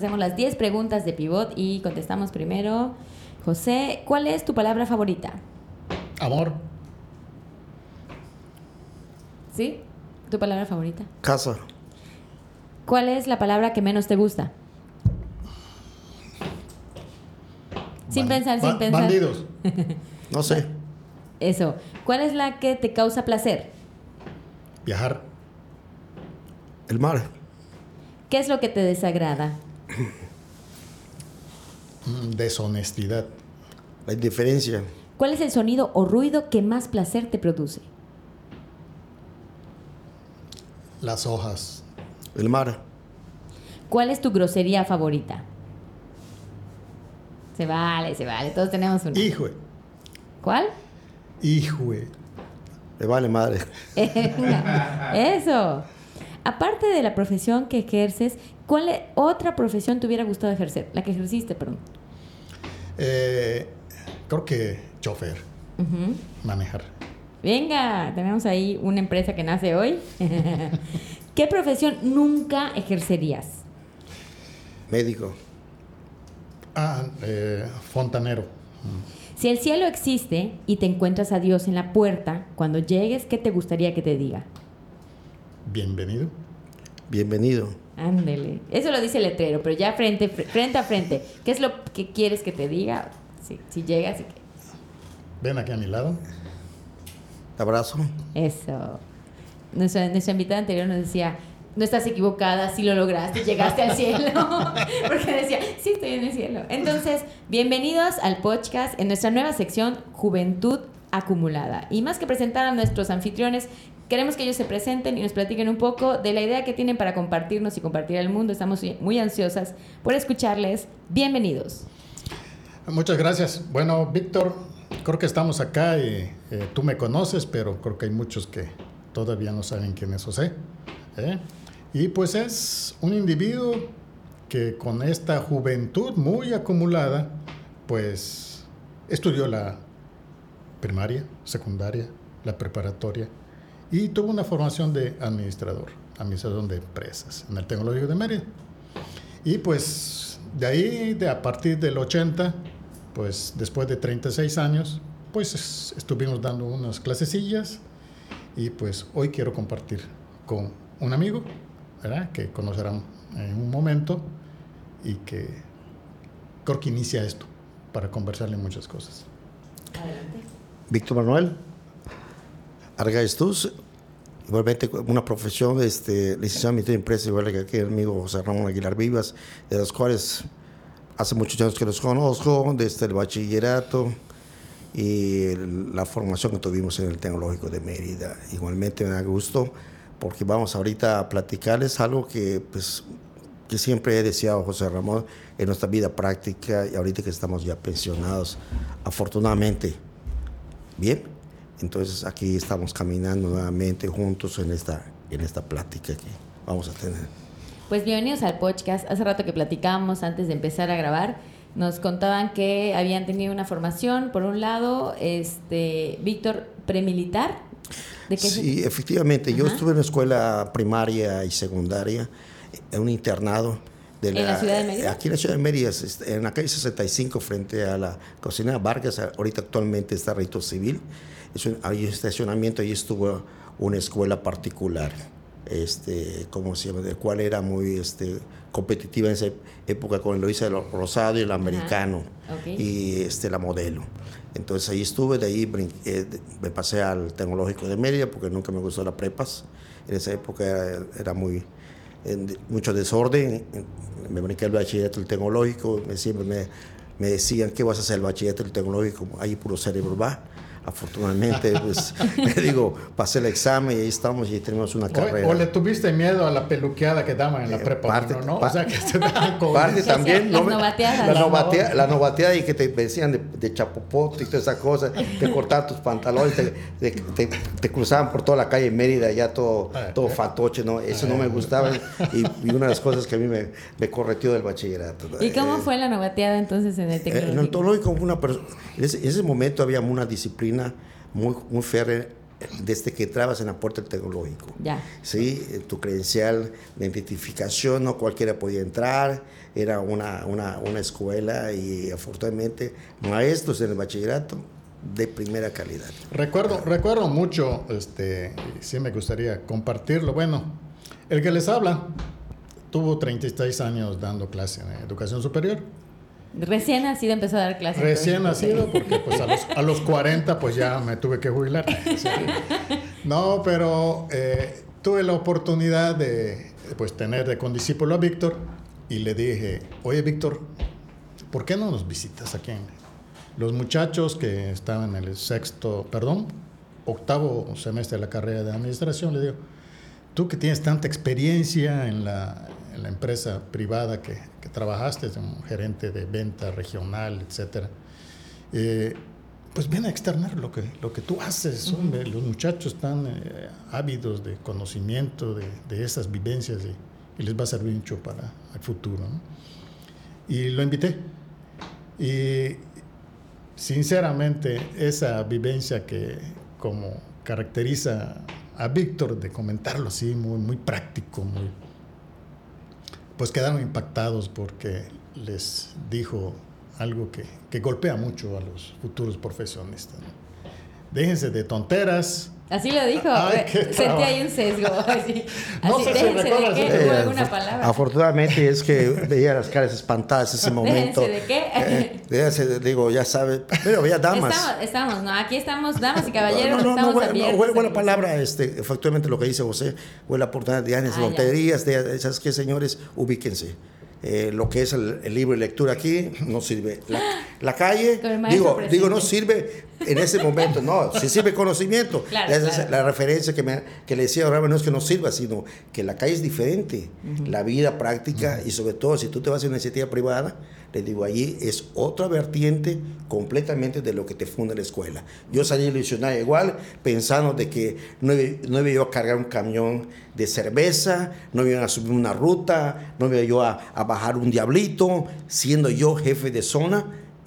hacemos las 10 preguntas de pivot y contestamos primero. José, ¿cuál es tu palabra favorita? Amor. ¿Sí? ¿Tu palabra favorita? Casa. ¿Cuál es la palabra que menos te gusta? Sin Ban- pensar, sin pensar. Bandidos. No sé. Eso. ¿Cuál es la que te causa placer? Viajar. El mar. ¿Qué es lo que te desagrada? Mm, Deshonestidad. La indiferencia. ¿Cuál es el sonido o ruido que más placer te produce? Las hojas. El mar. ¿Cuál es tu grosería favorita? Se vale, se vale. Todos tenemos una. Hijo. ¿Cuál? Hijo. Me vale madre. Eso. Aparte de la profesión que ejerces, ¿cuál e- otra profesión te hubiera gustado ejercer? La que ejerciste, perdón. Eh, creo que chofer. Manejar. Venga, tenemos ahí una empresa que nace hoy. ¿Qué profesión nunca ejercerías? Médico. Ah, eh, fontanero. Si el cielo existe y te encuentras a Dios en la puerta, cuando llegues, ¿qué te gustaría que te diga? Bienvenido. Bienvenido. Ándele. Eso lo dice el letrero, pero ya frente, fr- frente a frente. ¿Qué es lo que quieres que te diga? Si, si llegas y que... Ven aquí a mi lado. Abrazo. Eso. Nuestra, nuestra invitada anterior nos decía, no estás equivocada, sí lo lograste, llegaste al cielo. Porque decía, sí, estoy en el cielo. Entonces, bienvenidos al podcast en nuestra nueva sección Juventud Acumulada. Y más que presentar a nuestros anfitriones, queremos que ellos se presenten y nos platiquen un poco de la idea que tienen para compartirnos y compartir al mundo. Estamos muy ansiosas por escucharles. Bienvenidos. Muchas gracias. Bueno, Víctor, creo que estamos acá y eh, tú me conoces, pero creo que hay muchos que todavía no saben quién es José. ¿eh? Y pues es un individuo que con esta juventud muy acumulada, pues estudió la primaria, secundaria, la preparatoria y tuvo una formación de administrador, administración de empresas en el Tecnológico de Mérida. Y pues de ahí, de a partir del 80, pues después de 36 años, pues es- estuvimos dando unas clasecillas y pues hoy quiero compartir con un amigo, ¿verdad? Que conocerán en un momento y que creo que inicia esto para conversarle muchas cosas. Adelante. Víctor Manuel. Argáez Tuz. Igualmente una profesión, este, Administración de Empresas, igual que aquí el amigo José Ramón Aguilar Vivas, de los cuales hace muchos años que los conozco, desde el bachillerato y la formación que tuvimos en el Tecnológico de Mérida. Igualmente me da gusto porque vamos ahorita a platicarles algo que, pues, que siempre he deseado, José Ramón, en nuestra vida práctica y ahorita que estamos ya pensionados, afortunadamente. Bien, entonces aquí estamos caminando nuevamente juntos en esta, en esta plática que vamos a tener. Pues bienvenidos al podcast. Hace rato que platicábamos antes de empezar a grabar, nos contaban que habían tenido una formación, por un lado, este Víctor premilitar. ¿De qué Sí, efectivamente. Yo Ajá. estuve en una escuela primaria y secundaria, en un internado. De ¿En la ciudad de Mérida? Aquí en la ciudad de Mérida, en la calle 65, frente a la cocina Vargas. Ahorita actualmente está Rito Civil. Es un, hay estacionamiento y estuvo una escuela particular, este, ¿cómo se llama? De cual era muy este, competitiva en esa época con el Luisa de los Rosado y el americano y este, la modelo. Entonces ahí estuve, de ahí eh, me pasé al Tecnológico de Mérida porque nunca me gustó la prepas. En esa época era, era muy, en mucho desorden. Me brinqué el bachillerato del Tecnológico, me, siempre me, me decían, ¿qué vas a hacer el bachillerato del Tecnológico? Ahí puro cerebro va. Afortunadamente, pues, digo, pasé el examen y ahí estamos y tenemos una carrera. O, o le tuviste miedo a la peluqueada que daban en la Eh, prepa, parte- ¿no? pa- O sea, que se daban con... Parte también, ¿no? La, Las novatea- la novateada y que te decían de, de chapopote y toda esa cosa, te cortaban tus pantalones, te, te, te- te cruzaban por toda la calle Mérida, ya todo, Ah, todo fatoche, ¿no? Eso no me gustaba y, y una de las cosas que a mí me, me correteó del bachillerato. ¿no? ¿Y cómo Eh, fue la novateada entonces en el eh, En el tecnológico? tecnológico, una en ese, en ese momento había una disciplina muy, muy férrea desde que entrabas en la puerta del tecnológico. Ya. Sí, tu credencial de identificación, no cualquiera podía entrar, era una, una, una escuela y afortunadamente maestros en el bachillerato de primera calidad. Recuerdo, recuerdo mucho, este, sí me gustaría compartirlo. Bueno, el que les habla tuvo 36 años dando clase en educación superior. Recién nacido empezó a dar clases. Recién nacido, porque pues a los, a los 40 pues ya me tuve que jubilar. No, pero eh, tuve la oportunidad de pues tener de condiscípulo a Víctor y le dije, oye Víctor, ¿por qué no nos visitas aquí? Los muchachos que estaban en el sexto, perdón, octavo semestre de la carrera de administración, le digo, tú que tienes tanta experiencia en la, en la empresa privada que, que trabajaste, como gerente de venta regional, etcétera, eh, pues viene a externar lo que, lo que tú haces, hombre. Los muchachos están eh, ávidos de conocimiento, de, de esas vivencias y, y, les va a servir mucho para el futuro. ¿no? Y lo invité. Y sinceramente, esa vivencia que como caracteriza a Víctor, de comentarlo así, muy, muy práctico, muy, pues quedaron impactados porque les dijo algo que, que golpea mucho a los futuros profesionistas. Déjense de tonteras. Así lo dijo. Ay, Sentí ahí un sesgo. Así, no así, sé si recuerdas. de qué, Eh, alguna palabra. Afortunadamente es que veía las caras espantadas ese momento. Déjense de qué. Eh, déjense digo, ya sabe, pero había damas. Estamos, estamos, no, aquí estamos, damas y caballeros, No, no, no, estamos no, abiertos. buena- buena palabra, este, efectivamente lo que dice José, buena oportunidad de años, Ah, ya. tonterías, de esas que señores, ubíquense. Eh, lo que es el, el libro de lectura aquí no sirve. La, la calle, digo, digo, no sirve en ese momento, no, sí sirve conocimiento. Claro, Esa es claro. la referencia que, me, que le decía ahora no es que no sirva, sino que la calle es diferente. La vida práctica y sobre todo si tú te vas a una iniciativa privada, le digo, allí es otra vertiente completamente de lo que te funda la escuela. Yo salí ilusionado igual, pensando de que no iba, no iba yo a cargar un camión de cerveza, no iba a subir una ruta, no iba yo a, a bajar un diablito, siendo yo jefe de zona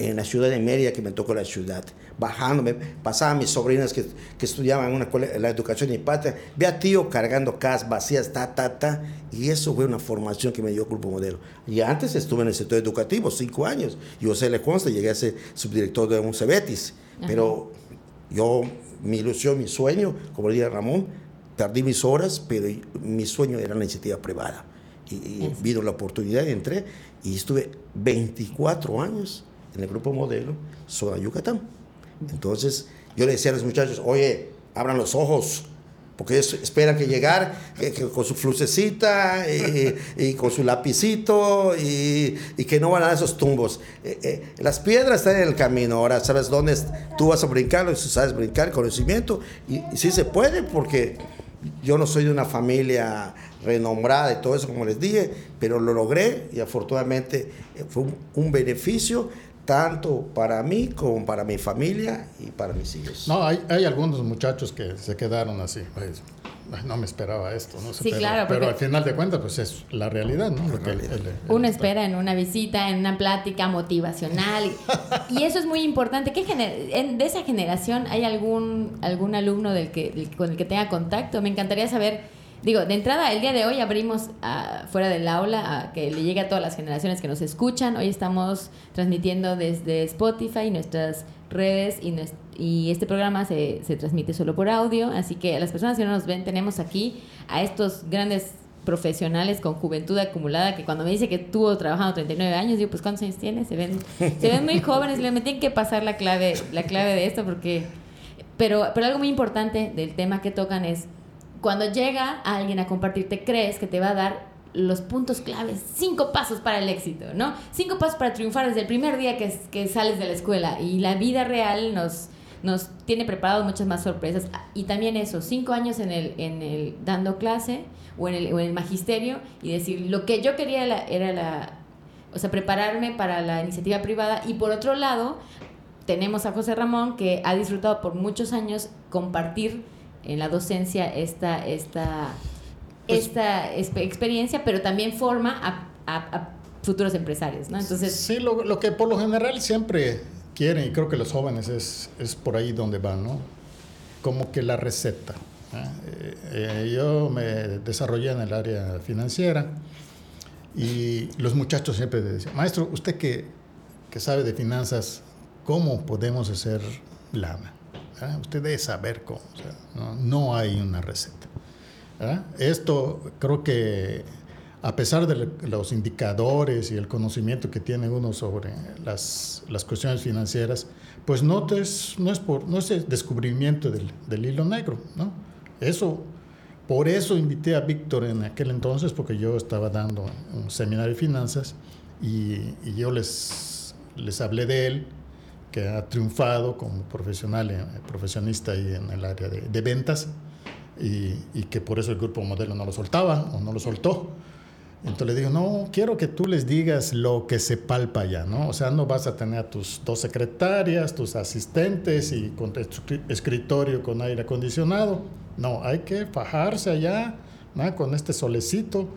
en la ciudad de Mérida, que me tocó la ciudad. Bajándome, pasaban mis sobrinas que, que estudiaban en una escuela, la educación de mi patria, ve a tío cargando casas vacías, ta, ta, ta, y eso fue una formación que me dio Grupo Modelo. Y antes estuve en el sector educativo, cinco años, y José le consta, llegué a ser subdirector de un Cebetis, pero yo, mi ilusión, mi sueño, como le diría Ramón, perdí mis horas, pero mi sueño era la iniciativa privada. Y, y vino la oportunidad, entré y estuve 24 años en el grupo modelo Zona Yucatán. Entonces yo le decía a los muchachos, oye, abran los ojos, porque ellos esperan que llegar con su flucecita y, con su lapicito y, y que no van a dar esos tumbos. Eh, eh, las piedras están en el camino, ahora sabes dónde tú vas a brincar, sabes brincar, conocimiento, y, sí se puede porque yo no soy de una familia renombrada y todo eso, como les dije, pero lo logré y afortunadamente eh, fue un beneficio tanto para mí como para mi familia y para mis hijos. No, hay, hay algunos muchachos que se quedaron así. pues, "Ay, no me esperaba esto, no sé, Sí, pero, claro, pero al final de cuentas, pues es la realidad, ¿no? El- el- el- Uno espera en una visita, en una plática motivacional. Y, y eso es muy importante. ¿Qué gener- en- ¿De esa generación hay algún, algún alumno del que, del- con el que tenga contacto? Me encantaría saber. Digo, de entrada, el día de hoy abrimos ah, fuera del aula a que le llegue a todas las generaciones que nos escuchan. Hoy estamos transmitiendo desde Spotify, nuestras redes y, nues- y este programa se, se transmite solo por audio. Así que a las personas que no nos ven, tenemos aquí a estos grandes profesionales con juventud acumulada que cuando me dice que estuvo trabajando 39 años, digo, pues ¿cuántos años tiene? Se ven, se ven muy jóvenes, le tienen que pasar la clave, la clave de esto porque... Pero, pero algo muy importante del tema que tocan es cuando llega alguien a compartirte, crees que te va a dar los puntos claves, cinco pasos para el éxito, ¿no? Cinco pasos para triunfar desde el primer día que, sales de la escuela. Y la vida real nos, nos tiene preparados muchas más sorpresas. Y también eso, cinco años en el, en el dando clase o en, el, magisterio y decir, lo que yo quería era la, o sea, prepararme para la iniciativa privada. Y por otro lado, tenemos a José Ramón que ha disfrutado por muchos años compartir en la docencia esta, esta, Pues- esta experiencia, pero también forma a, a- a futuros empresarios, ¿no? Entonces, Sí, lo, lo que por lo general siempre quieren, y creo que los jóvenes es, es por ahí donde van, ¿no? como que la receta. yo me desarrollé en el área financiera y los muchachos siempre decían, maestro, usted que, que sabe de finanzas, ¿cómo podemos hacer lana? Usted debe saber cómo. no, no, hay una receta. Esto creo que a pesar de los indicadores y el conocimiento que tiene uno sobre las, las cuestiones financieras, pues no es, no es, por, no es el descubrimiento del, del, hilo negro, ¿no? Eso, por eso invité a Víctor en aquel entonces, porque yo estaba dando un seminario de finanzas y, y yo les, les hablé de él, que ha triunfado como profesional, eh, profesionista ahí en el área de, de ventas y, y, que por eso el grupo modelo no lo soltaba o no lo soltó. Entonces le digo, no, quiero que tú les digas lo que se palpa ya, ¿no? O sea, no vas a tener a tus dos secretarias, tus asistentes y con tu escritorio con aire acondicionado. No, hay que fajarse allá, ¿no? Con este solecito,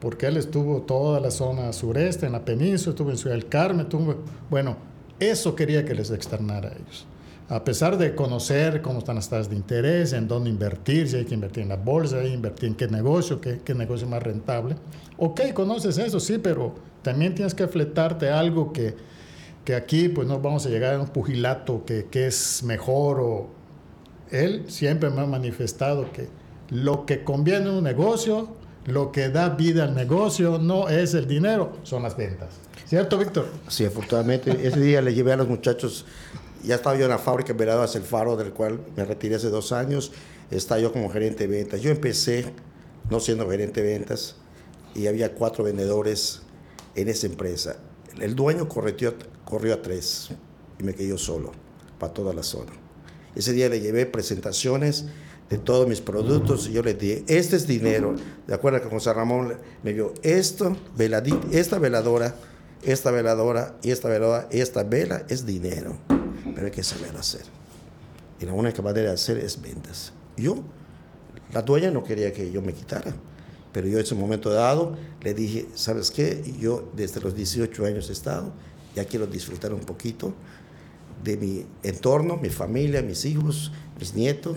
porque él estuvo toda la zona sureste, en la península, estuvo en Ciudad del Carmen, estuvo, bueno, eso quería que les externara a ellos a pesar de conocer cómo están las tasas de interés, en dónde invertir, si hay que invertir en la bolsa, invertir en qué negocio, qué, qué negocio más rentable. Ok, conoces eso, sí, pero también tienes que fletarte algo que, que aquí pues no vamos a llegar a un pugilato que, que es mejor o... Él siempre me ha manifestado que lo que conviene en un negocio, lo que da vida al negocio no es el dinero, son las ventas. ¿Cierto, Víctor? Sí, afortunadamente. Ese día le llevé a los muchachos ya estaba yo en la fábrica Veladas El Faro, del cual me retiré hace dos años. Estaba yo como gerente de ventas. Yo empecé no siendo gerente de ventas y había cuatro vendedores en esa empresa. El dueño corrió, corrió a tres y me quedé yo solo para toda la zona. Ese día le llevé presentaciones de todos mis productos y yo le dije, este es dinero. De acuerdo con José Ramón me dio esto, esta veladora, esta veladora y esta veladora, esta vela es dinero pero hay que saber hacer. Y la única manera de hacer es ventas. Yo, la dueña no quería que yo me quitara, pero yo en ese momento dado le dije, ¿sabes qué? Yo desde los 18 años he estado, ya quiero disfrutar un poquito de mi entorno, mi familia, mis hijos, mis nietos,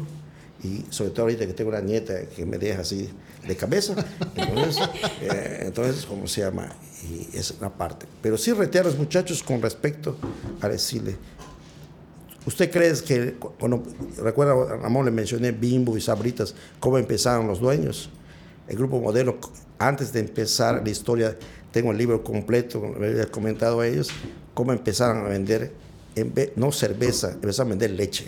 y sobre todo ahorita que tengo una nieta que me deja así de cabeza, entonces, eh, entonces ¿cómo se llama? Y es una parte. Pero sí reté a los muchachos con respecto a decirle, ¿Usted cree que, bueno, recuerda, Ramón, le mencioné Bimbo y Sabritas, cómo empezaron los dueños? El grupo modelo, antes de empezar la historia, tengo el libro completo, le había comentado a ellos, cómo empezaron a vender, no cerveza, empezaron a vender leche.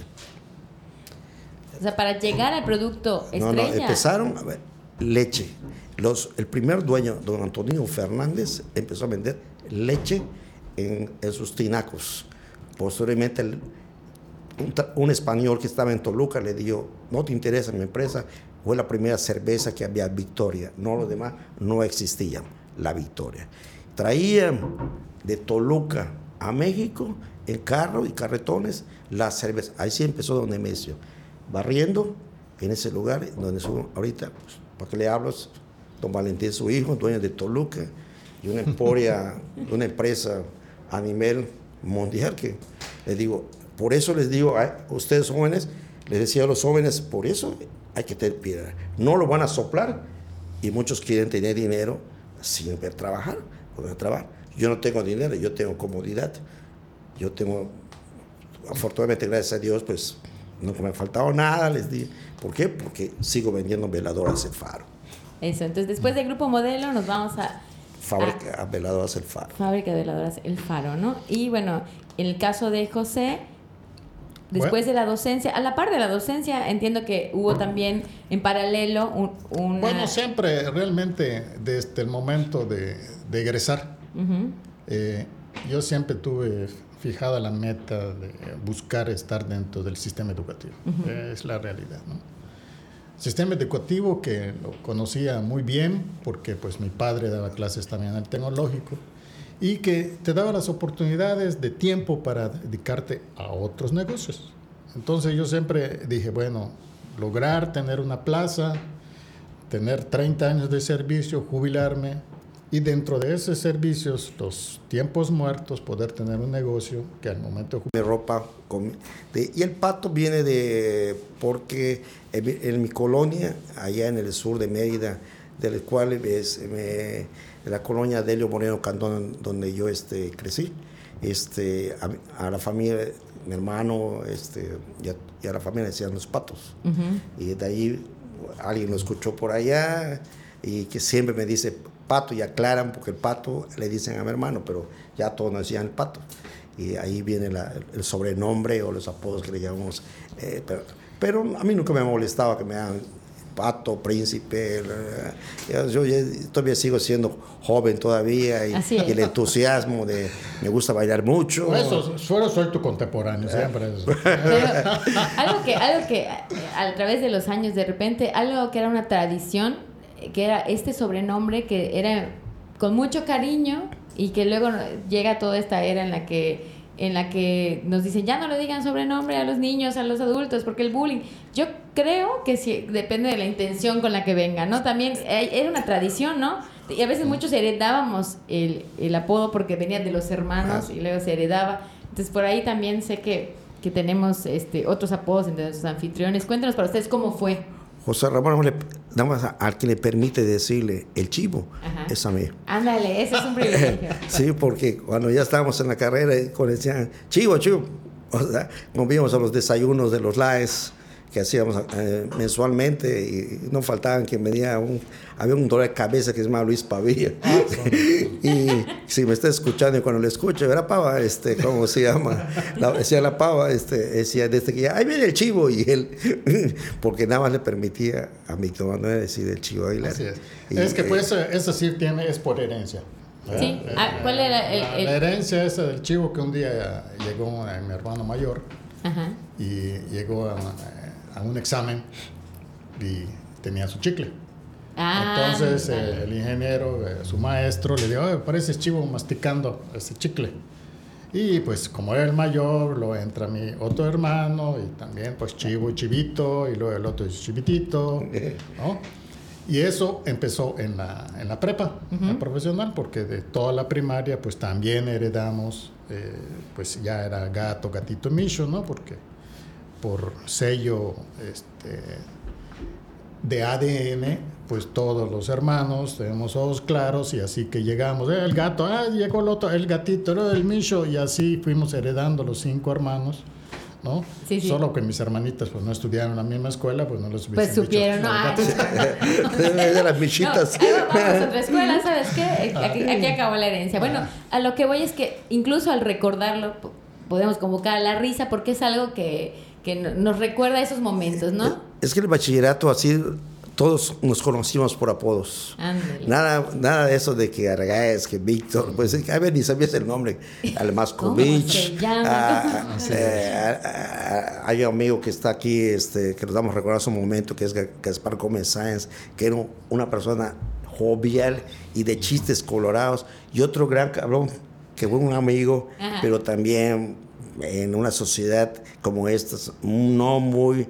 O sea, para llegar al producto estrella. No, no, empezaron a ver, leche. Los, el primer dueño, don Antonio Fernández, empezó a vender leche en, en sus tinacos. Posteriormente, el, un, español que estaba en Toluca le dijo, no te interesa mi empresa, fue la primera cerveza que había Victoria, no lo demás no existía, la Victoria. Traían de Toluca a México en carro y carretones la cerveza. Ahí sí empezó Don Nemesio, barriendo en ese lugar donde son ahorita, pues, ¿para qué le hablo? Don Valentín, su hijo, dueño de Toluca, y una emporia, una empresa a nivel mundial que le digo, por eso les digo a ustedes jóvenes, les decía a los jóvenes, por eso hay que tener piedra. No lo van a soplar y muchos quieren tener dinero sin ver trabajar. trabajar. Yo no tengo dinero, yo tengo comodidad. Yo tengo, afortunadamente, gracias a Dios, pues no me ha faltado nada, les di. ¿Por qué? Porque sigo vendiendo veladoras El Faro. Eso, entonces después del grupo modelo nos vamos a... Fábrica de Veladoras El Faro. Fábrica de Veladoras El Faro, ¿no? Y bueno, en el caso de José, Después de la docencia, a la par de la docencia, entiendo que hubo también en paralelo un, Bueno, siempre, realmente, desde el momento de, egresar, eh, yo siempre tuve fijada la meta de buscar estar dentro del sistema educativo. Es la realidad, ¿no? Sistema educativo que lo conocía muy bien porque pues mi padre daba clases también en el tecnológico y que te daba las oportunidades de tiempo para dedicarte a otros negocios. Entonces yo siempre dije, bueno, lograr tener una plaza, tener 30 años de servicio, jubilarme, Y dentro de esos servicios, los tiempos muertos, poder tener un negocio que al momento de ropa. y el pato viene de, porque en, mi colonia, allá en el sur de Mérida, del cual es la colonia Delio Moreno Cantón, donde yo este, crecí, este, a, la familia, mi hermano este, y, a, la familia decían los patos. Y de ahí alguien lo escuchó por allá y que siempre me dice pato y aclaran porque el pato le dicen a mi hermano, pero ya todos nos decían el pato. Y ahí viene el sobrenombre o los apodos que le llamamos. Eh, pero, pero, a mí nunca me molestaba que me hagan pato, príncipe. Yo, todavía sigo siendo joven todavía y, el entusiasmo de me gusta bailar mucho. eso, solo soy tu contemporáneo, siempre. algo que, algo que a través de los años, de repente, algo que era una tradición, que era este sobrenombre que era con mucho cariño y que luego llega toda esta era en la que en la que nos dicen, ya no le digan sobrenombre a los niños, a los adultos, porque el bullying, yo creo que sí, depende de la intención con la que venga, ¿no? También era una tradición, ¿no? Y a veces muchos heredábamos el, el apodo porque venían de los hermanos y luego se heredaba. Entonces por ahí también sé que, que tenemos este, otros apodos entre nuestros anfitriones. Cuéntanos para ustedes cómo fue. José Ramón, nada más al que le permite decirle el chivo, es a mí. Ándale, ese es un privilegio. sí, porque cuando ya estábamos en la carrera, cuando decían, chivo, chivo, o sea, comíamos a los desayunos de los laes, que hacíamos eh, mensualmente y no faltaban quien venía un había un dolor de cabeza que se llama Luis Pavilla ah, y si me está escuchando y cuando le escucho era pava este cómo se llama decía la pava este decía desde que ya ahí viene el chivo y él porque nada más le permitía a mi Manuel decir el chivo bailar es. es. que pues eso sí tiene es por herencia Sí. Ah, ¿Cuál era el, La herencia esa del chivo que un día llegó mi hermano mayor y llegó a, a un examen y tenía su chicle. Ah, Entonces el ingeniero, eh, su maestro, le dijo, parece chivo masticando ese chicle. Y pues como era el mayor, lo entra mi otro hermano y también pues chivo y chivito y luego el otro es chivitito, ¿no? Y eso empezó en la, en la prepa profesional porque de toda la primaria pues también heredamos, eh, pues ya era gato, gatito, micho, ¿no? Porque por sello este, de ADN, pues todos los hermanos tenemos ojos claros y así que llegamos, eh, el gato, ah, llegó el otro, el gatito, era el micho y así fuimos heredando los cinco hermanos. ¿no? Sí, sí. Solo que mis hermanitas pues no estudiaron en la misma escuela, pues no los Pues supieron, ¿no? de las michitas. vamos a otra escuela, ¿sabes qué? Aquí, aquí acabó la herencia. Bueno, a lo que voy es que incluso al recordarlo podemos convocar a la risa porque es algo que que nos recuerda esos momentos, ¿no? Es que el bachillerato así todos nos conocimos por apodos. Nada, nada de eso de que Argaez, que Víctor, pues a ver, ni sabías el nombre. Almascovich. Ah, eh, hay un amigo que está aquí, este, que nos damos a recordar su momento, que es Gaspar Gómez Sáenz, que era una persona jovial y de chistes colorados. Y otro gran cabrón, que fue un amigo, pero también en una sociedad como esta, no muy,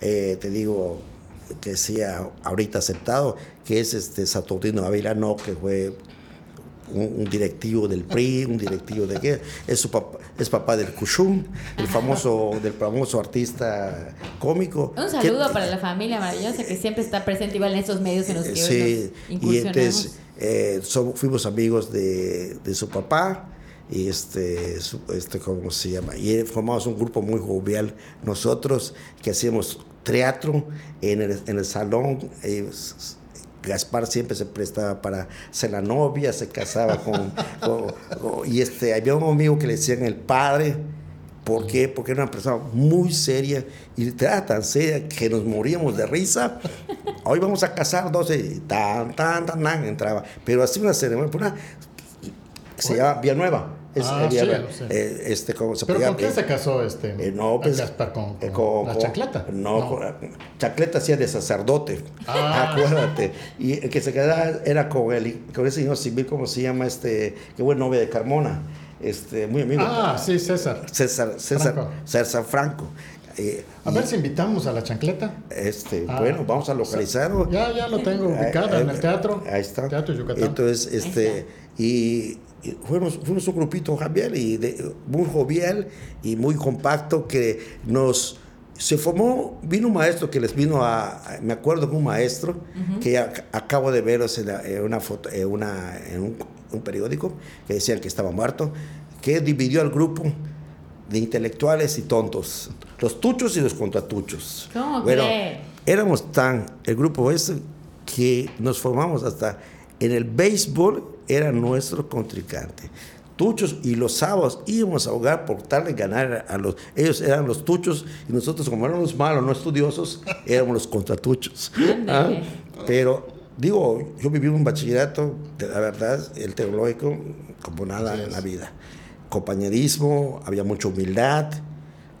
eh, te digo, que sea ahorita aceptado, que es este Saturnino Avilano, que fue un, directivo del PRI, un directivo de qué, es su papá, es papá del Cushum, el famoso, del famoso artista cómico. Un saludo para la familia maravillosa que siempre está presente igual en esos medios en los que sí, y entonces eh, fuimos amigos de, de su papá y este, este, ¿cómo se llama? Y formamos un grupo muy jovial nosotros que hacíamos teatro en el, en el salón. Eh, Gaspar siempre se prestaba para ser la novia, se casaba con, y este, había un amigo que le decían el padre, ¿por qué? Porque era una persona muy seria y era tan seria que nos moríamos de risa. Hoy vamos a casar 12, tan, tan, tan, tan, entraba. Pero así una ceremonia, una, se llama Villanueva. Es, ah, eh, este, ¿cómo se ¿Pero con qué se casó este? Eh, no, pues, con, eh, con, la chacleta. No, chacleta hacía de sacerdote. Ah. Acuérdate. Y el que se quedaba era con el, con ese señor civil, ¿cómo se llama? Este, que buen novia de Carmona. Este, muy amigo. Ah, sí, César. César, César Franco. César Franco eh, A ver si invitamos a la chancleta. Este, Ah, bueno, vamos a localizarlo. Ya, ya lo tengo ubicado en el teatro. Ahí está. Teatro Yucatán. Entonces, este, y fuimos, fuimos un grupito Javier y de- muy jovial y muy compacto que nos se formó, vino un maestro que les vino a, a- me acuerdo de un maestro que ac- acabo de veros en, la- en una foto, en, una, en un, un periódico que decían que estaba muerto, que dividió al grupo de intelectuales y tontos, los tuchos y los contratuchos. ¿Cómo bueno, cree? éramos tan, el grupo ese, que nos formamos hasta en el béisbol, era nuestro contrincante. Tuchos y los sábados íbamos a jugar por tal de ganar a los. Ellos eran los tuchos y nosotros, como éramos malos, no estudiosos, éramos los contratuchos. ¿Ah? Pero, digo, yo viví un bachillerato, de la verdad, el teológico, como nada en la vida. Compañerismo, había mucha humildad,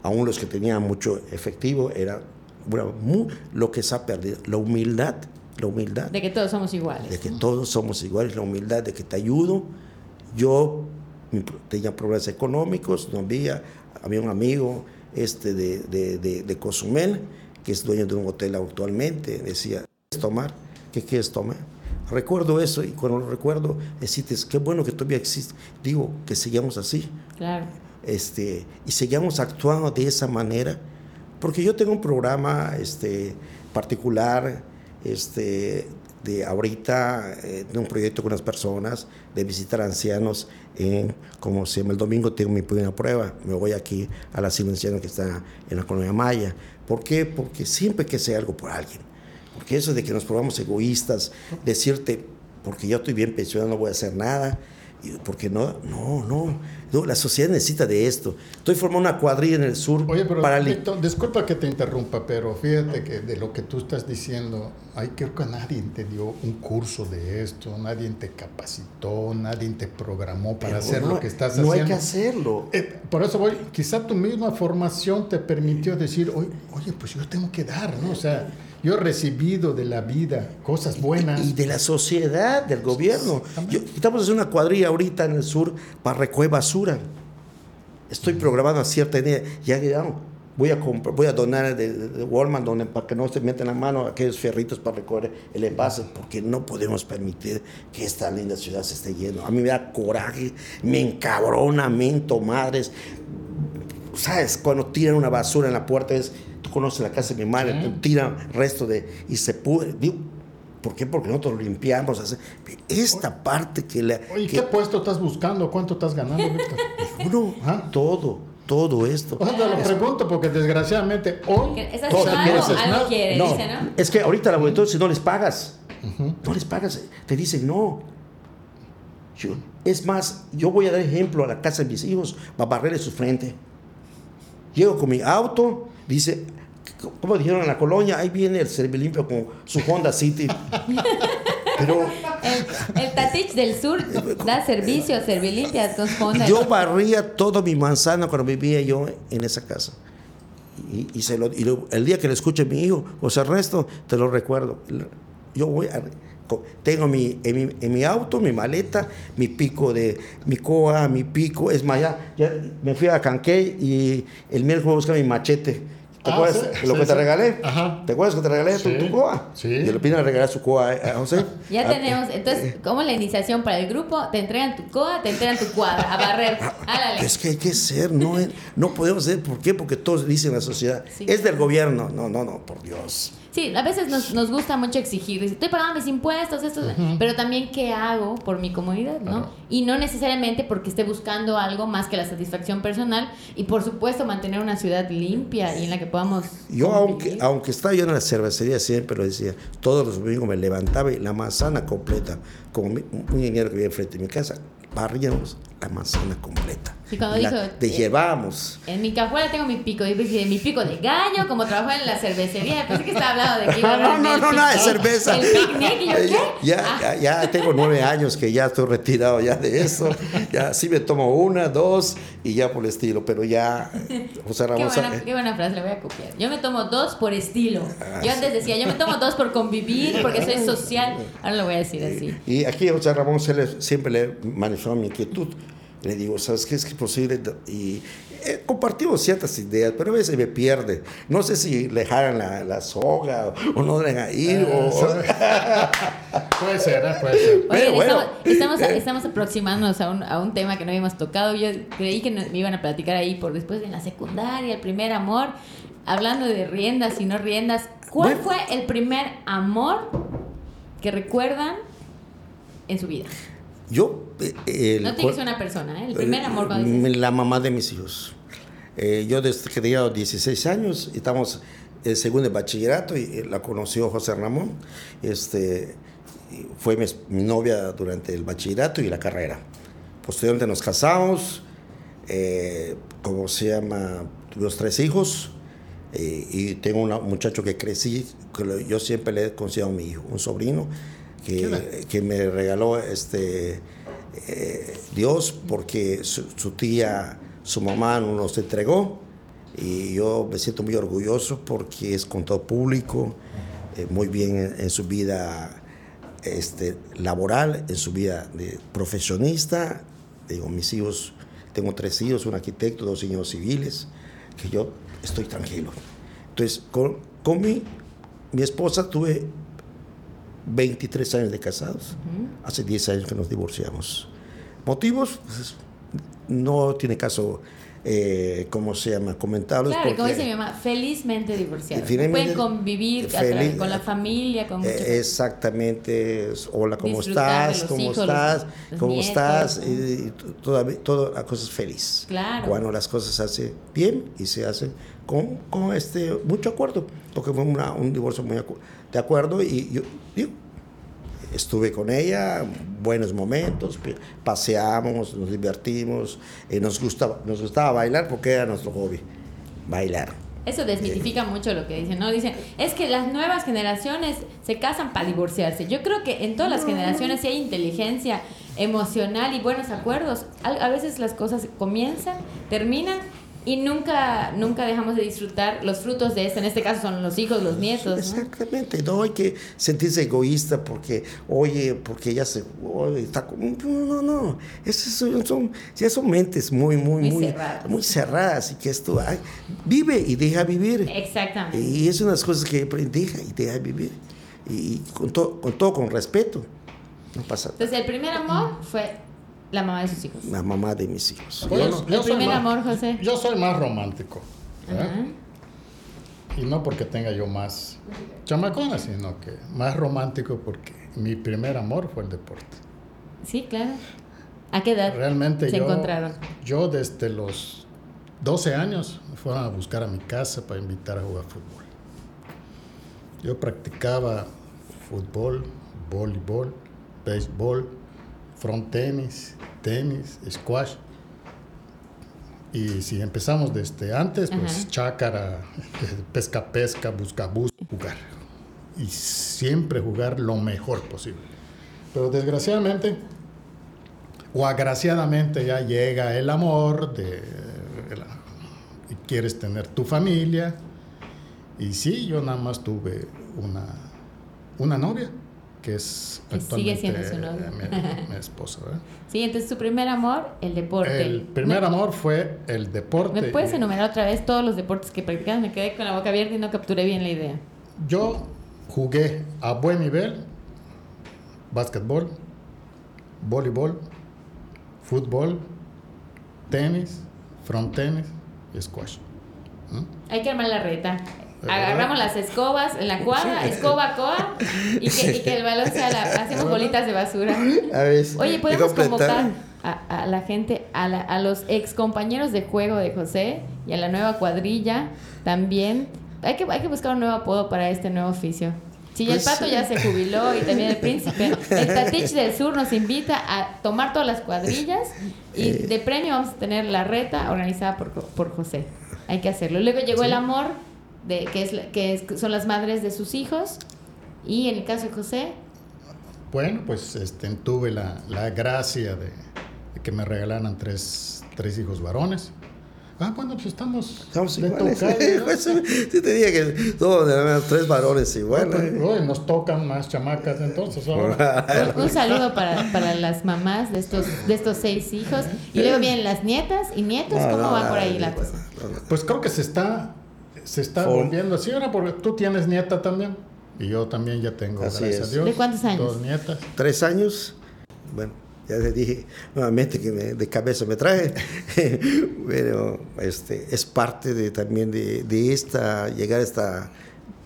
aún los que tenían mucho efectivo, era bueno, mu- lo que se ha perdido, la humildad, la humildad De que todos somos iguales. de que todos somos iguales, la humildad de que te ayudo. Yo tenía problemas económicos, no había, había un amigo este de, de, de, de Cozumel, que es dueño de un hotel actualmente, decía, ¿quieres tomar? ¿Qué quieres tomar? Recuerdo eso y cuando lo recuerdo, decís, qué bueno que todavía existe. Digo, que sigamos así Claro. este, y sigamos actuando de esa manera, porque yo tengo un programa este, particular este, de ahorita, eh, de un proyecto con las personas, de visitar ancianos, en, como se llama el domingo, tengo mi primera prueba, me voy aquí a la anciana que está en la colonia Maya. ¿Por qué? Porque siempre que sea algo por alguien. Porque eso de que nos probamos egoístas, decirte, porque yo estoy bien pensionado, no voy a hacer nada, y porque no, no, no, no, la sociedad necesita de esto. Estoy formando una cuadrilla en el sur Oye, pero para Víctor, disculpa que te interrumpa, pero fíjate que de lo que tú estás diciendo, hay creo que nadie te dio un curso de esto, nadie te capacitó, nadie te programó para Pero hacer no, lo que estás no haciendo. hay que hacerlo. Eh, por eso voy, quizá tu misma formación te permitió decir, oye, oye, pues yo tengo que dar, ¿no? O sea, yo he recibido de la vida cosas buenas. Y de la sociedad, del gobierno. Yo- estamos haciendo una cuadrilla ahorita en el sur para recoger basura. Estoy programando a cierta idea. Ya voy a comprar, voy a donar de, Walmart donde, para que no se metan la mano aquellos fierritos para recoger el envase, porque no podemos permitir que esta linda ciudad se esté yendo. A mí me da coraje, me encabrona, mento, madres. ¿Sabes? Cuando tiran una basura en la puerta, es, tú conoces la casa de mi madre, tú tiran resto de. y se pudre. Digo, ¿Por qué? Porque nosotros lo limpiamos. hace- Esta parte que la. Oye, que- ¿qué puesto estás buscando? ¿Cuánto estás ganando, Víctor? uno, Ajá. todo, todo esto. O sea, te lo pregunto porque desgraciadamente hoy... ¿Estás Todo, algo? ¿quieres? Algo No, quiere, No, dice, ¿no? es que ahorita la juventud, si no les pagas, no les pagas, te dicen no. Yo- es más, yo voy a dar ejemplo a la casa de mis hijos para barrerle su frente. Llego con mi auto, dice, como dijeron en la colonia, ahí viene el Servilimpio con su Honda City. Pero El, el Tatich del Sur da servicio, servillimpias con Honda. yo barría toda mi manzana cuando vivía yo en esa casa. Y, y se lo, y lo- el día que le escuche mi hijo, José Ernesto, te lo recuerdo. Yo voy a, tengo mi, en, mi, en mi auto, mi maleta, mi pico de, mi coa, mi pico. Es más, ya, ya me fui a Canqué y el miércoles voy a buscar mi machete. ¿Te Ah, acuerdas sí, lo sí, que te sí. regalé? Ajá. ¿Te acuerdas que te regalé tu- Sí, tu, coa? sí. Y le piden a regalar su coa a José. Ya Ah, tenemos, entonces, como la iniciación para el grupo, te entregan tu coa, te entregan tu cuadra, a barrer. Álale. Es que hay que ser, no, no podemos ser. ¿Por qué? Porque todos dicen la sociedad. Sí. Es del gobierno. No, no, no, por Dios. Sí, a veces nos, nos gusta mucho exigir. Estoy pagando mis impuestos, esto, pero también qué hago por mi comunidad, ¿no? Y no necesariamente porque esté buscando algo más que la satisfacción personal y por supuesto mantener una ciudad limpia y en la que podamos. Yo, aunque, convivir. aunque estaba yo en la cervecería, siempre lo decía. Todos los domingos me levantaba y la manzana completa, como mi- un dinero que había enfrente de mi casa, barríamos la manzana completa. Sí, cuando La- dijo, de eh, llevábamos. En mi cajuela tengo mi pico, y dije, mi pico de gallo, como trabajo en la cervecería. Pensé que estaba hablando de que iba a No, no, no, nada de cerveza. El picnic, y yo, ¿qué? Ya, Ah, ya, ya tengo nueve años que ya estoy retirado ya de eso. Ya sí me tomo una, dos y ya por el estilo. Pero ya, José Qué Ramón, buena, eh, qué buena frase, la voy a copiar. Yo me tomo dos por estilo. Ah, Yo antes decía, yo me tomo dos por convivir, porque soy social. Ahora lo voy a decir así. Y aquí José Ramón se le- siempre le manifestó mi inquietud. Le digo, ¿sabes qué? Es que es posible. Y eh, compartimos ciertas ideas, pero a veces me pierde. No sé si le jalan la, la soga o, no le dejan ir. o, puede ser, ¿eh? puede ser. Oye, bueno, estamos, estamos, aproximándonos a un, a un, tema que no habíamos tocado. Yo creí que me iban a platicar ahí por después de la secundaria, el primer amor. Hablando de riendas y no riendas, ¿cuál fue el primer amor que recuerdan en su vida? Yo. Eh, no tiene que ser una persona, ¿eh? El primer amor cuando dices. La mamá de mis hijos. Eh, yo desde que tenía 16 años, estamos en segundo de bachillerato y eh, la conoció José Ramón. Este, fue mi, mi, novia durante el bachillerato y la carrera. Posteriormente nos casamos, eh, como se llama, tuvimos tres hijos. Eh, y tengo un muchacho que crecí, que yo siempre le he considerado mi hijo, un sobrino que, que me regaló este, eh, Dios porque su, su, tía, su mamá nos entregó y yo me siento muy orgulloso porque es con todo público, eh, muy bien en, en, su vida este, laboral, en su vida de profesionista. Digo, mis hijos, tengo tres hijos, un arquitecto, dos ingenieros civiles, que yo estoy tranquilo. Entonces, con, con mi, mi esposa tuve 23 años de casados. Hace 10 años que nos divorciamos. ¿Motivos? Pues, no tiene caso, eh, ¿cómo se llama? Comentarlos. Claro, como dice mi mamá, felizmente divorciados. Pueden convivir feliz, con la familia, con eh, Exactamente. Hola, ¿cómo estás? ¿Cómo hijos, estás? Los, los ¿Cómo nietos, estás? Y, y toda, toda la cosa es feliz. Claro. Cuando las cosas se hacen bien y se hacen con, con este, mucho acuerdo. Porque fue una, un divorcio muy de acuerdo y yo, yo estuve con ella, buenos momentos, paseamos, nos divertimos, eh, nos, gustaba, nos gustaba bailar porque era nuestro hobby, bailar. Eso desmitifica eh, mucho lo que dicen, ¿no? Dicen, es que las nuevas generaciones se casan para divorciarse. Yo creo que en todas las generaciones, si hay inteligencia emocional y buenos acuerdos, a, a veces las cosas comienzan, terminan y nunca nunca dejamos de disfrutar los frutos de esto. En este caso son los hijos los nietos exactamente. No hay que sentirse egoísta porque oye porque ella se oye, está no no. No esas son, son ya son mentes muy muy muy muy cerradas, muy cerradas y que esto ay, vive y deja vivir. Exactamente. Y es unas cosas que deja y deja vivir. Y con todo con todo con respeto. No pasa entonces el primer amor fue la mamá de sus hijos. La mamá de mis hijos. Pues, yo, no, ¿El primer más, amor, José? Yo soy más romántico. ¿eh? Y no porque tenga yo más chamacones, sino que más romántico porque mi primer amor fue el deporte. Sí, claro. ¿A qué edad Realmente se yo, encontraron? Yo desde los 12 años me fueron a buscar a mi casa para invitar a jugar fútbol. Yo practicaba fútbol, voleibol, béisbol, front tenis, tenis, squash. Y si empezamos desde antes, pues Ajá. chácara, pesca, pesca, busca, busca, jugar. Y siempre jugar lo mejor posible. Pero desgraciadamente, o agraciadamente ya llega el amor de, de la, y quieres tener tu familia. Y sí, yo nada más tuve una, una novia que es que sigue siendo su novia. Mi, mi, esposa. ¿verdad? Sí, entonces su primer amor, el deporte. El primer amor fue el deporte. ¿Me puedes enumerar otra vez todos los deportes que practicas? Me quedé con la boca abierta y no capturé bien la idea. Yo jugué a buen nivel básquetbol, voleibol, fútbol, tenis, front tenis y squash. ¿Mm? Hay que armar la reta agarramos las escobas en la cuadra, escoba, coa, y que, y que el balón sea la, hacemos bolitas de basura. A ver, Oye, podemos convocar a, a, la gente, a, la, a los ex compañeros de juego de José y a la nueva cuadrilla también. Hay que, hay que buscar un nuevo apodo para este nuevo oficio. Si pues, el pato ya se jubiló y también el príncipe, el Tatich del Sur nos invita a tomar todas las cuadrillas y Eh. de premio vamos a tener la reta organizada por, por José. Hay que hacerlo. Luego llegó Sí. el amor, de, que, es, que es- son las madres de sus hijos. Y en el caso de José, Bueno, pues este, tuve la, la gracia de, de que me regalaran tres, tres hijos varones. Ah, bueno, pues estamos. Estamos iguales. tocayo, ¿no? Pues, sí te dije que todos tenemos tres varones iguales. Hoy nos tocan más chamacas entonces. ahora. Un, un saludo para, para las mamás de estos, de estos seis hijos. Y luego vienen las nietas y nietos. No, ¿Cómo no, va no, por ahí no, la no, cosa? no, no. Pues creo que se está, se está For- volviendo así ahora, porque tú tienes nieta también. Y yo también ya tengo, Así gracias es. a Dios. ¿De cuántos años? Dos nietas. Tres años. Bueno, ya les dije nuevamente que me- de cabeza me traje. Pero este, es parte de, también de, de esta, llegar a esta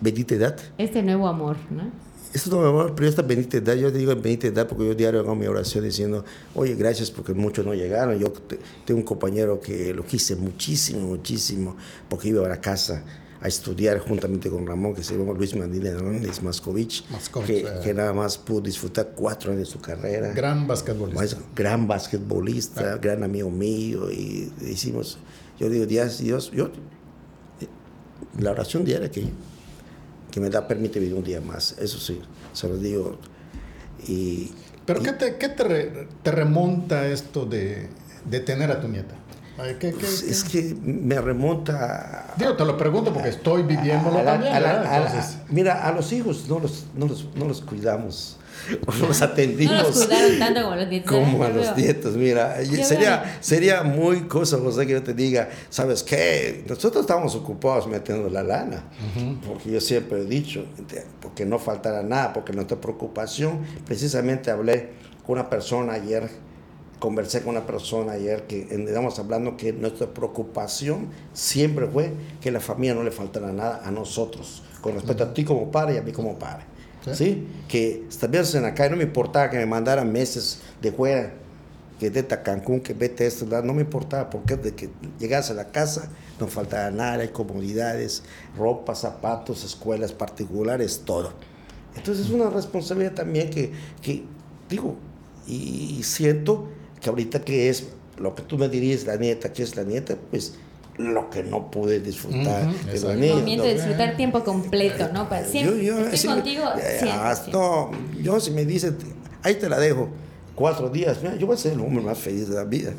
bendita edad. Este nuevo amor, ¿no? Eso no, mi amor, pero esta bendita edad, yo digo bendita edad porque yo diario hago mi oración diciendo, oye, gracias porque muchos no llegaron. Yo te- tengo un compañero que lo quise muchísimo, muchísimo, porque iba a la casa a estudiar juntamente con Ramón, que se llama Luis Mandila Hernández Mascovich, Mascovich, que, eh. que nada más pudo disfrutar cuatro años de su carrera. Gran basquetbolista. Gran basquetbolista, gran amigo mío, y hicimos, yo digo, Dios, Dios, yo, la oración diaria que, que me da permite vivir un día más, eso sí, se lo digo. Y, Pero y- ¿qué te, qué te, re- te remonta esto de, de tener a tu nieta? Ay, ¿qué- qué- pues, qué? es que me remonta a, Digo, te lo pregunto porque estoy viviéndolo a la- también. la- ¿verdad? a la- Entonces, mira, a los hijos no los, no los, no los cuidamos, o no los No atendimos. nos cuidaron tanto como los nietos. Como ¿eh? a Yo los nietos, mira, sería, sería muy cosa, José, que yo te diga, ¿sabes qué? Nosotros estamos ocupados metiendo la lana, porque yo siempre he dicho, porque no faltará nada, porque nuestra preocupación, precisamente hablé con una persona ayer, conversé con una persona ayer que estamos hablando que nuestra preocupación siempre fue que la familia no le faltara nada a nosotros, con respecto a ti como padre y a mí como padre. Sí. ¿sí? Que estuviesen acá y no me importaba que me mandaran meses de fuera, que vete a Cancún, que vete a esto, ¿verdad? no me importaba, porque de que llegas a la casa no faltaba nada, hay comodidades, ropa, zapatos, escuelas particulares, todo. Entonces es una responsabilidad también que, que digo, y siento que ahorita que es lo que tú me dirías, la nieta, que es la nieta, pues lo que no pude disfrutar Ujú, de la niña. Momento de disfrutar tiempo completo, ¿no? Para siempre. Yo- yo- Estoy sí, contigo eh, siempre. siempre. No, yo si me dice, ahí te la dejo, cuatro días, mira, yo voy a ser el hombre más feliz de la vida.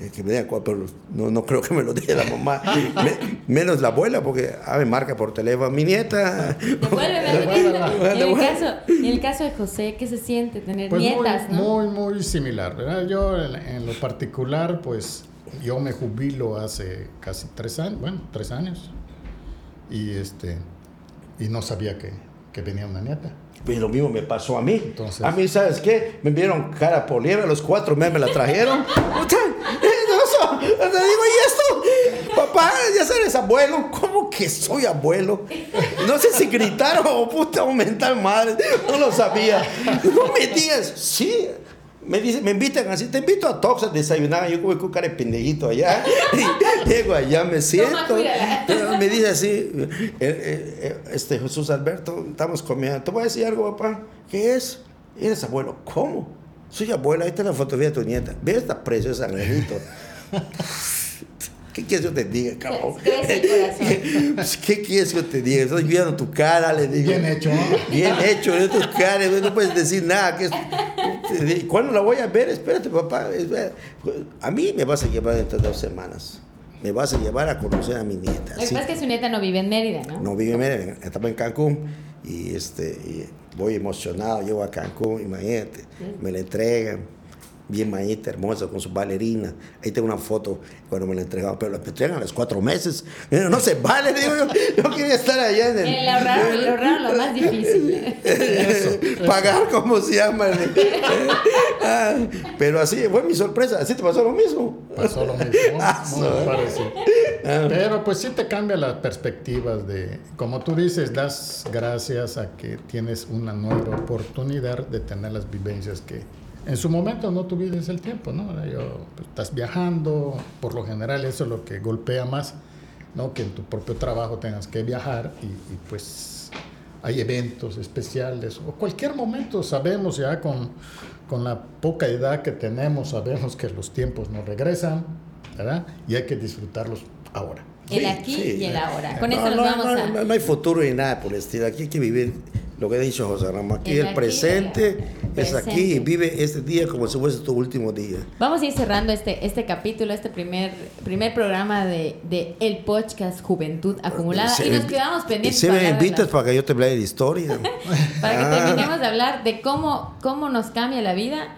Eh, que me cuatro, pero no, no creo que me lo dé la mamá, Me- menos la abuela, porque ah, me marca por teléfono, mi nieta. Devuélveme a mi Devuélvela. nieta. En el, caso, en el caso de José, ¿qué se siente tener pues nietas, muy, no? muy, muy similar. ¿verdad? Yo en, en lo particular, pues yo me jubilo hace casi tres años, bueno, tres años. Y este y no sabía que, que venía una nieta. Pues lo mismo me pasó a mí. Entonces- a mí, ¿sabes qué? Me vieron cara por liebre, a los cuatro meses me la trajeron. Te digo, ¿y esto? Papá, ya sabes, abuelo. ¿Cómo que soy abuelo? No sé si gritaron o puta aumentar madre. No lo sabía. No me digas, sí. Me dice, me invitan así, te invito a Tox a desayunar. Yo como con cara de pendejito allá. Y llego allá, me siento. me dice así, eh, eh, eh, este Jesús Alberto, estamos comiendo. Te voy a decir algo, papá. ¿Qué es? Eres abuelo. ¿Cómo? Soy abuela. Ahí está la fotografía de tu nieta. Ve esta preciosa angelito. ¿Qué quieres que yo te diga, cabrón? Pues, ¿Qué quieres que yo te diga? Estoy viendo tu cara, le digo. Bien hecho, ¿no? Bien hecho, de tu cara, no puedes decir nada. Que es- ¿Cuándo la voy a ver? Espérate, papá. A mí me vas a llevar dentro de dos semanas. Me vas a llevar a conocer a mi nieta. Lo que pasa es que su nieta no vive en Mérida, ¿no? No vive en Mérida, estaba en Cancún y, este, y voy emocionado, llego a Cancún, imagínate, me la entregan, bien mañita, hermosa, con su bailarina. Ahí tengo una foto cuando me la entregaron, pero la entregan a los cuatro meses. No, no se vale, digo yo, yo quería estar allá en el... Eh, Le ahorraron, le ahorraron lo más difícil. Pagar como se llama. Ah, pero así fue mi sorpresa, así te pasó lo mismo. Pasó lo mismo. Ah, muy so- parecido. Ah. Pero pues sí te cambia las perspectivas de, como tú dices, das gracias a que tienes una nueva oportunidad de tener las vivencias que en su momento no tuviste el tiempo, ¿no? Yo, pues, estás viajando, por lo general eso es lo que golpea más, ¿no? Que en tu propio trabajo tengas que viajar y, y, pues hay eventos especiales o cualquier momento sabemos ya con, con la poca edad que tenemos, sabemos que los tiempos no regresan, ¿verdad? Y hay que disfrutarlos ahora. El aquí sí. y el ahora. Con No, eso nos no, vamos no, a... no, no hay futuro ni nada por el estilo. Aquí hay que vivir lo que he dicho José Ramón, aquí El el, aquí, presente es aquí y presente. vive este día como si fuese tu último día. Vamos a ir cerrando este, este capítulo, este primer, primer programa de, de El Podcast Juventud Acumulada. Se- y nos quedamos pendientes Si para me invitas para que yo te hable de historia. para que Ah. terminemos de hablar de cómo, cómo nos cambia la vida,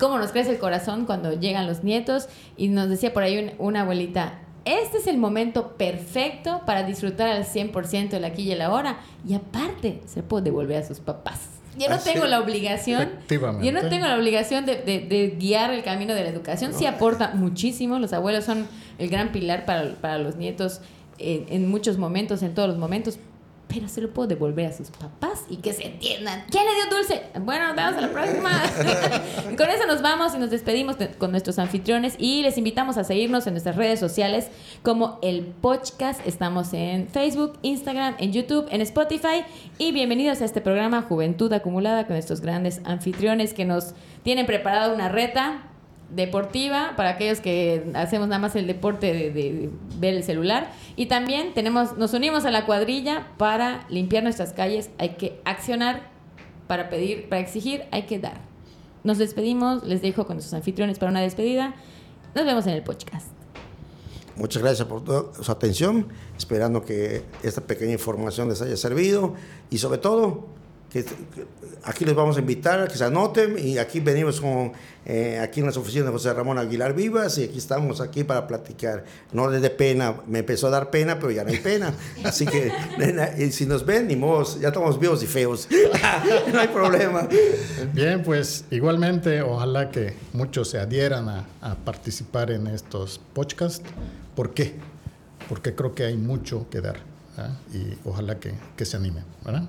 cómo nos crece el corazón cuando llegan los nietos. Y nos decía por ahí un- una abuelita, este es el momento perfecto para disfrutar al 100% el aquí y el ahora. Y aparte, se puede devolver a sus papás. Yo no tengo la obligación, yo no tengo la obligación de, de- de guiar el camino de la educación. Sí aporta muchísimo. Los abuelos son el gran pilar para, para los nietos en, en muchos momentos, en todos los momentos. Pero se lo puedo devolver a sus papás y que se entiendan. ¿Quién le dio dulce? Bueno, nos vemos a la próxima. Y con eso nos vamos y nos despedimos de- con nuestros anfitriones y les invitamos a seguirnos en nuestras redes sociales como el podcast. Estamos en Facebook, Instagram, en YouTube, en Spotify y bienvenidos a este programa Juventud Acumulada con estos grandes anfitriones que nos tienen preparada una reta deportiva para aquellos que hacemos nada más el deporte de, ver el celular. Y también tenemos nos unimos a la cuadrilla para limpiar nuestras calles. Hay que accionar para pedir para exigir hay que dar. Nos despedimos les dejo con nuestros anfitriones para una despedida. Nos vemos en el podcast. Muchas gracias por toda su atención, esperando que esta pequeña información les haya servido y sobre todo que, que aquí les vamos a invitar a que se anoten y aquí venimos con, eh, aquí en las oficinas de José Ramón Aguilar Vivas y aquí estamos aquí para platicar. No les dé pena, me empezó a dar pena, pero ya no hay pena. Así que nena, y si nos ven, ni modo, ya estamos vivos y feos. no hay problema. Bien, pues igualmente ojalá que muchos se adhieran a, a participar en estos podcasts. ¿Por qué? Porque creo que hay mucho que dar ¿ah? y ojalá que, que se animen. ¿verdad?